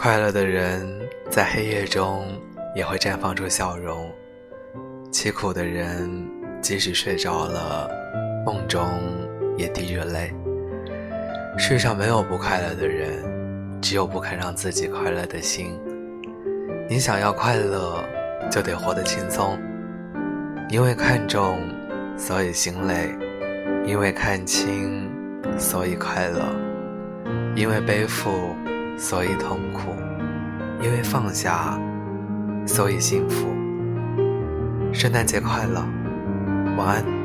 快乐的人在黑夜中也会绽放出笑容，凄苦的人即使睡着了，梦中也滴着泪。世上没有不快乐的人，只有不肯让自己快乐的心。你想要快乐，就得活得轻松。因为看重，所以心累；因为看清，所以快乐；因为背负。所以痛苦，因为放下，所以幸福。圣诞节快乐，晚安。